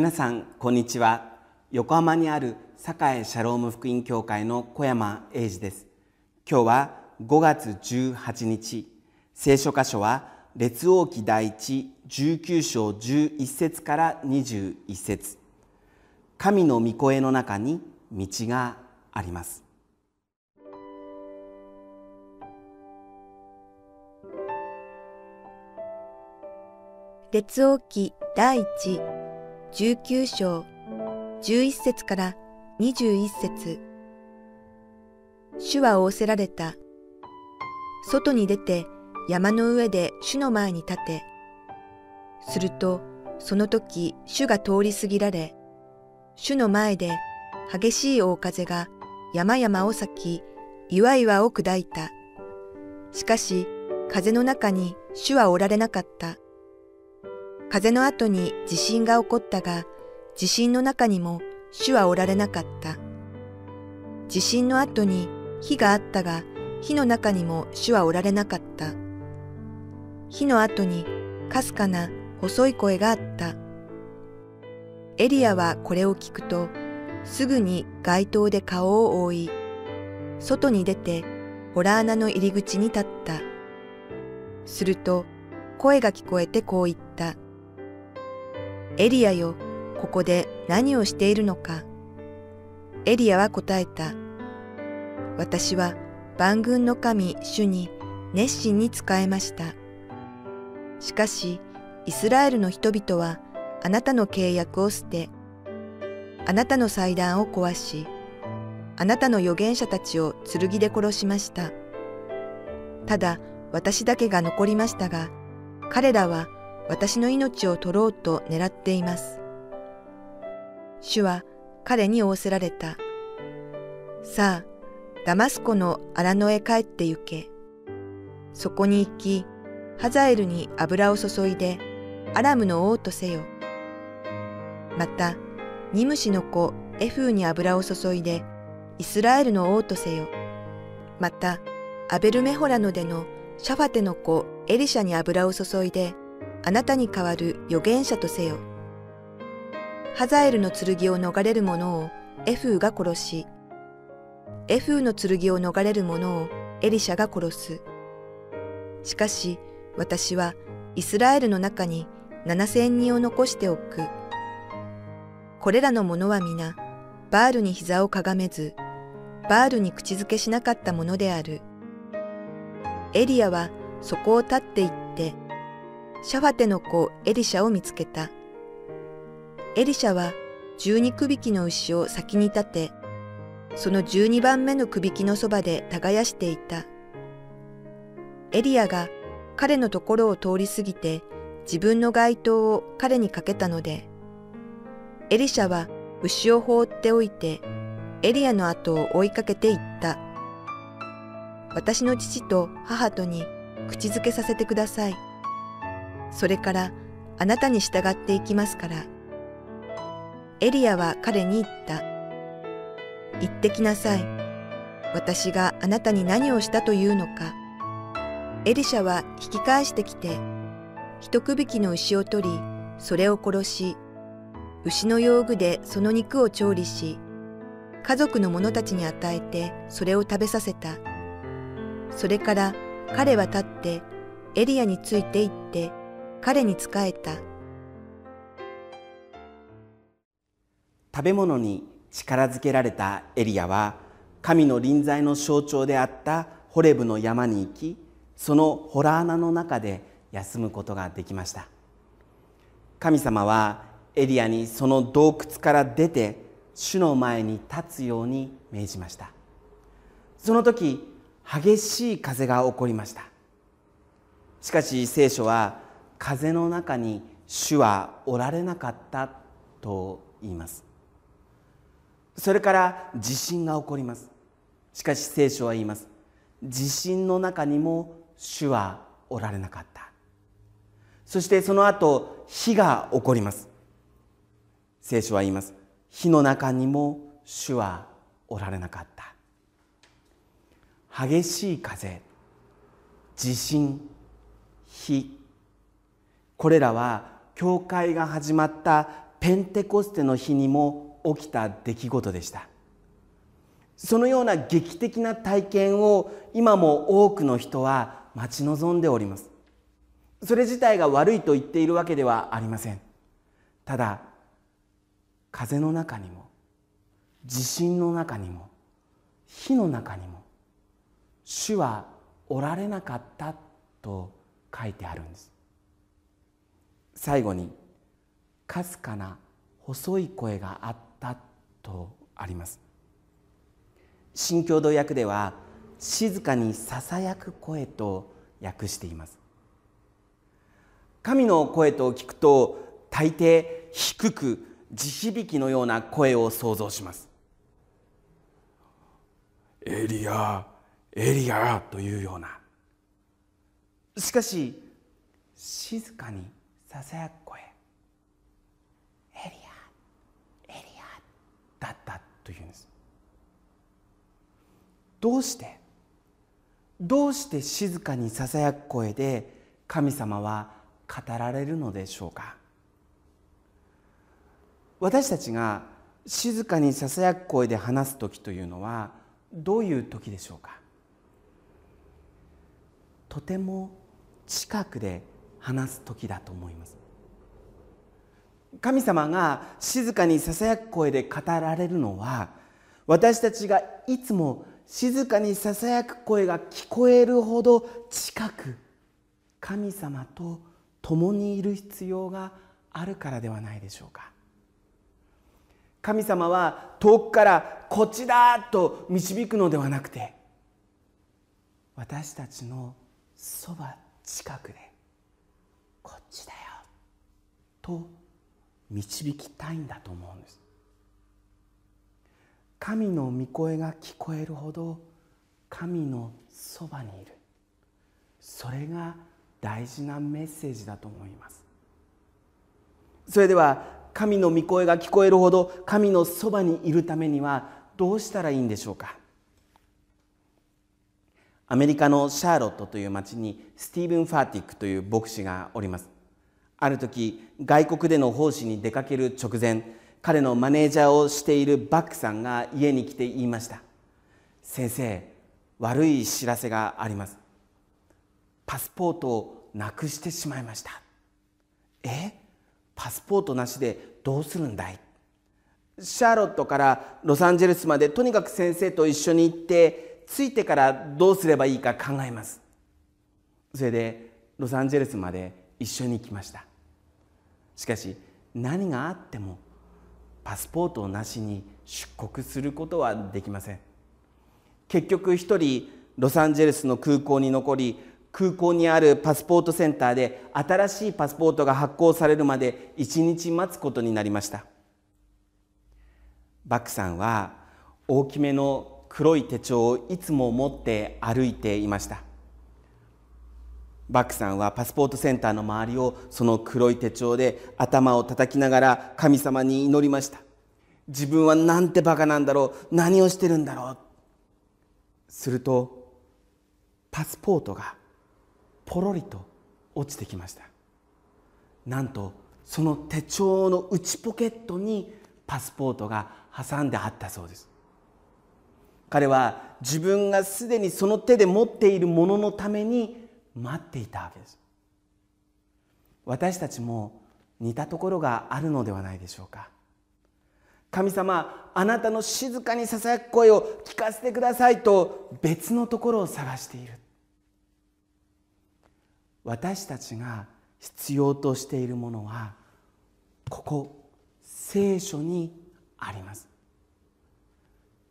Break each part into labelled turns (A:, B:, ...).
A: 皆さんこんにちは。横浜にある栄シャローム福音教会の小山英二です。今日は5月18日聖書箇所は列王記第一19章11節から21節。神の御声の中に道があります。
B: 列王記第一19章11節から21節主は仰せられた。外に出て山の上で主の前に立て。するとその時主が通り過ぎられ、主の前で激しい大風が山々を裂き、岩々を砕いた。しかし風の中に主はおられなかった。風の後に地震が起こったが、地震の中にも主はおられなかった。地震の後に火があったが、火の中にも主はおられなかった。火の後にかすかな細い声があった。エリアはこれを聞くと、すぐに街灯で顔を覆い、外に出てホラー穴の入り口に立った。すると声が聞こえてこう言った。エリアよ、ここで何をしているのか。エリアは答えた。私は万軍の神主に熱心に仕えました。しかし、イスラエルの人々はあなたの契約を捨て、あなたの祭壇を壊し、あなたの預言者たちを剣で殺しました。ただ私だけが残りましたが、彼らは私の命を取ろうと狙っています。主は彼に仰せられた。さあ、ダマスコの荒野へ帰って行け。そこに行き、ハザエルに油を注いで、アラムの王とせよ。また、ニムシの子エフーに油を注いで、イスラエルの王とせよ。また、アベルメホラノでのシャファテの子エリシャに油を注いで、あなたに代わる預言者とせよ。ハザエルの剣を逃れる者をエフーが殺し、エフーの剣を逃れる者をエリシャが殺す。しかし私はイスラエルの中に七千人を残しておく。これらの者は皆、バールに膝をかがめず、バールに口づけしなかったものである。エリアはそこを立って行って、シャファテの子エリシャを見つけた。エリシャは十二区引きの牛を先に立て、その十二番目の区引きのそばで耕していた。エリアが彼のところを通り過ぎて自分の街灯を彼にかけたので、エリシャは牛を放っておいてエリアの後を追いかけていった。私の父と母とに口づけさせてください。それからあなたに従っていきますから。エリアは彼に言った。言ってきなさい。私があなたに何をしたというのか。エリシャは引き返してきて、一区引きの牛を取り、それを殺し、牛の用具でその肉を調理し、家族の者たちに与えてそれを食べさせた。それから彼は立ってエリアについて行って彼に仕えた。
A: 食べ物に力づけられたエリアは神の臨在の象徴であったホレブの山に行きそのホラー穴の中で休むことができました。神様はエリアにその洞窟から出て主の前に立つように命じました。その時激しい風が起こりました。しかし聖書は風の中に主はおられなかったと言います。それから地震が起こります。しかし聖書は言います。地震の中にも主はおられなかった。そしてその後火が起こります。聖書は言います。火の中にも主はおられなかった。激しい風地震火。これらは教会が始まったペンテコステの日にも起きた出来事でした。そのような劇的な体験を今も多くの人は待ち望んでおります。それ自体が悪いと言っているわけではありません。ただ風の中にも地震の中にも火の中にも主はおられなかったと書いてあるんです。最後にかすかな細い声があったとあります。新共同訳では静かにささやく声と訳しています。神の声と聞くと大抵低く地響きのような声を想像します。エリアエリアというような。しかし静かにささやく声。エリアエリアだったというんです。どうして？どうして静かにささやく声で神様は語られるのでしょうか？私たちが静かにささやく声で話す時というのはどういう時でしょうか？とても近くで話す時だと思います。神様が静かにささやく声で語られるのは私たちがいつも静かにささやく声が聞こえるほど近く神様と共にいる必要があるからではないでしょうか。神様は遠くからこっちだと導くのではなくて私たちのそば近くでこっちだよ。と導きたいんだと思うんです。神の御声が聞こえるほど神のそばにいる。それが大事なメッセージだと思います。それでは神の御声が聞こえるほど神のそばにいるためにはどうしたらいいんでしょうか？アメリカのシャーロットという町にスティーブン・ファーティックという牧師がおります。ある時外国での奉仕に出かける直前彼のマネージャーをしているバックさんが家に来て言いました。先生悪い知らせがあります。パスポートをなくしてしまいました。え？パスポートなしでどうするんだい？シャーロットからロサンゼルスまでとにかく先生と一緒に行って着いてからどうすればいいか考えます。それでロサンゼルスまで一緒に行きました。しかし何があってもパスポートなしに出国することはできません。結局一人ロサンゼルスの空港に残り空港にあるパスポートセンターで新しいパスポートが発行されるまで1日待つことになりました。バックさんは大きめの黒い手帳をいつも持って歩いていました。バックさんはパスポートセンターの周りをその黒い手帳で頭を叩きながら神様に祈りました。自分はなんてバカなんだろう。何をしてるんだろう。するとパスポートがポロリと落ちてきました。なんとその手帳の内ポケットにパスポートが挟んであったそうです。彼は自分がすでにその手で持っているもののために待っていたわけです。私たちも似たところがあるのではないでしょうか。神様あなたの静かにささやく声を聞かせてくださいと別のところを探している。私たちが必要としているものはここ聖書にあります。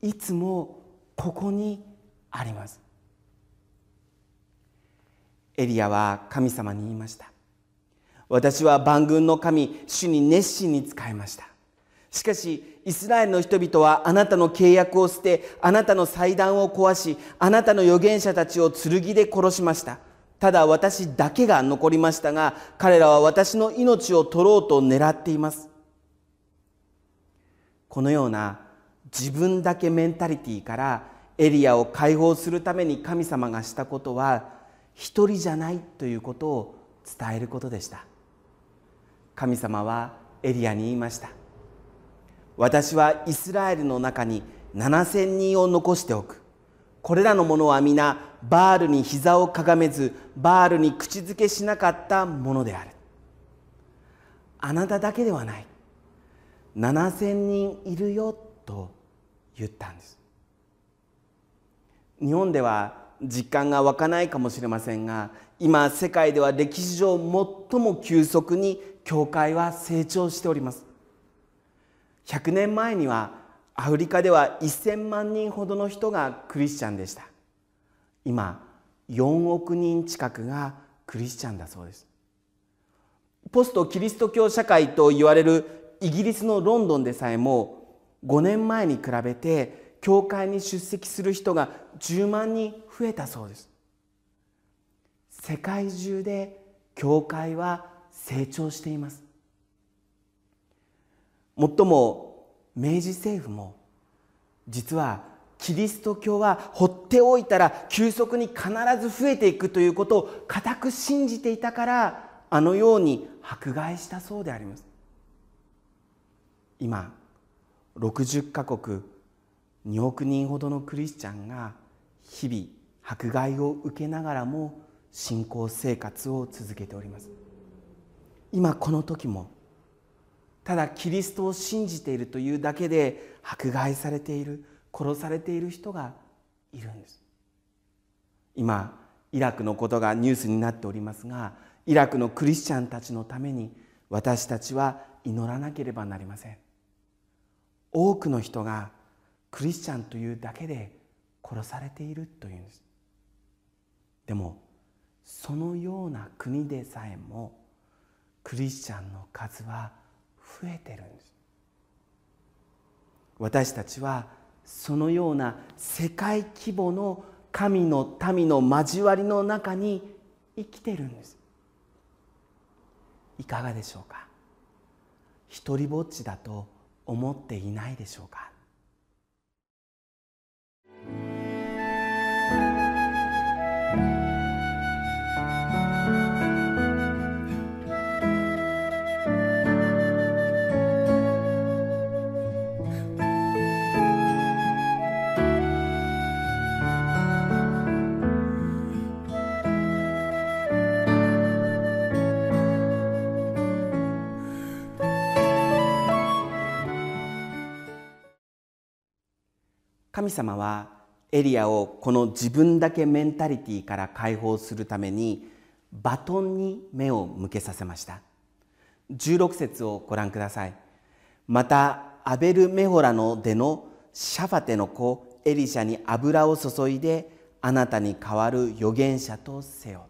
A: いつもここにあります。エリアは神様に言いました。私は万軍の神主に熱心に仕えました。しかしイスラエルの人々はあなたの契約を捨てあなたの祭壇を壊しあなたの預言者たちを剣で殺しました。ただ私だけが残りましたが彼らは私の命を取ろうと狙っています。このような自分だけメンタリティーからエリアを解放するために神様がしたことは一人じゃないということを伝えることでした。神様はエリアに言いました。私はイスラエルの中に7000人を残しておく。これらの者は皆バールに膝をかがめずバールに口づけしなかったものである。あなただけではない。7000人いるよと言ったんです。日本では実感が湧かないかもしれませんが今世界では歴史上最も急速に教会は成長しております。100年前にはアフリカでは1000万人ほどの人がクリスチャンでした。今4億人近くがクリスチャンだそうです。ポストキリスト教社会と言われるイギリスのロンドンでさえも5年前に比べて教会に出席する人が10万人増えたそうです。世界中で教会は成長しています。もっとも明治政府も実はキリスト教は放っておいたら急速に必ず増えていくということを固く信じていたからあのように迫害したそうであります。今60カ国2億人ほどのクリスチャンが日々迫害を受けながらも信仰生活を続けております。今この時もただキリストを信じているというだけで迫害されている殺されている人がいるんです。今イラクのことがニュースになっておりますがイラクのクリスチャンたちのために私たちは祈らなければなりません。多くの人がクリスチャンというだけで殺されているというんです。でもそのような国でさえもクリスチャンの数は増えてるんです。私たちはそのような世界規模の神の民の交わりの中に生きてるんです。いかがでしょうか？一りぼっちだと思っていないでしょうか？神様はエリアをこの自分だけメンタリティから解放するためにバトンに目を向けさせました。16節をご覧ください。またアベル・メホラの出のシャファテの子エリシャに油を注いであなたに代わる預言者とせよ。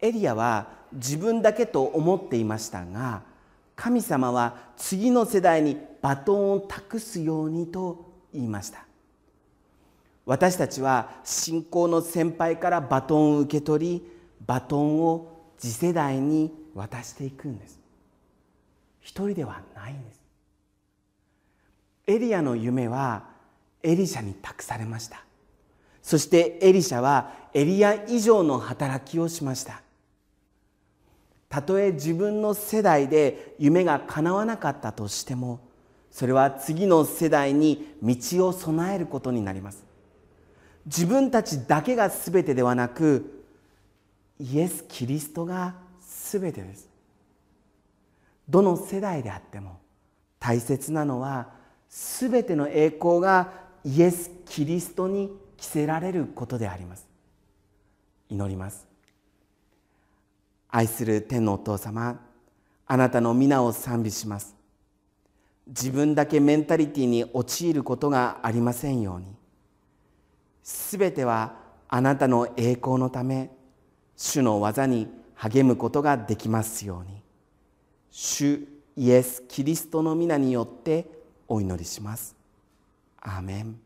A: エリアは自分だけと思っていましたが神様は次の世代にバトンを託すようにと言いました。私たちは信仰の先輩からバトンを受け取りバトンを次世代に渡していくんです。一人ではないんです。エリアの夢はエリシャに託されました。そしてエリシャはエリア以上の働きをしました。たとえ自分の世代で夢が叶わなかったとしてもそれは次の世代に道を備えることになります。自分たちだけが全てではなくイエス・キリストが全てです。どの世代であっても大切なのは全ての栄光がイエス・キリストに着せられることであります。祈ります。愛する天のお父様あなたの皆を賛美します。自分だけメンタリティに陥ることがありませんように。すべてはあなたの栄光のため主の技に励むことができますように。主イエス・キリストの皆によってお祈りします。アーメン。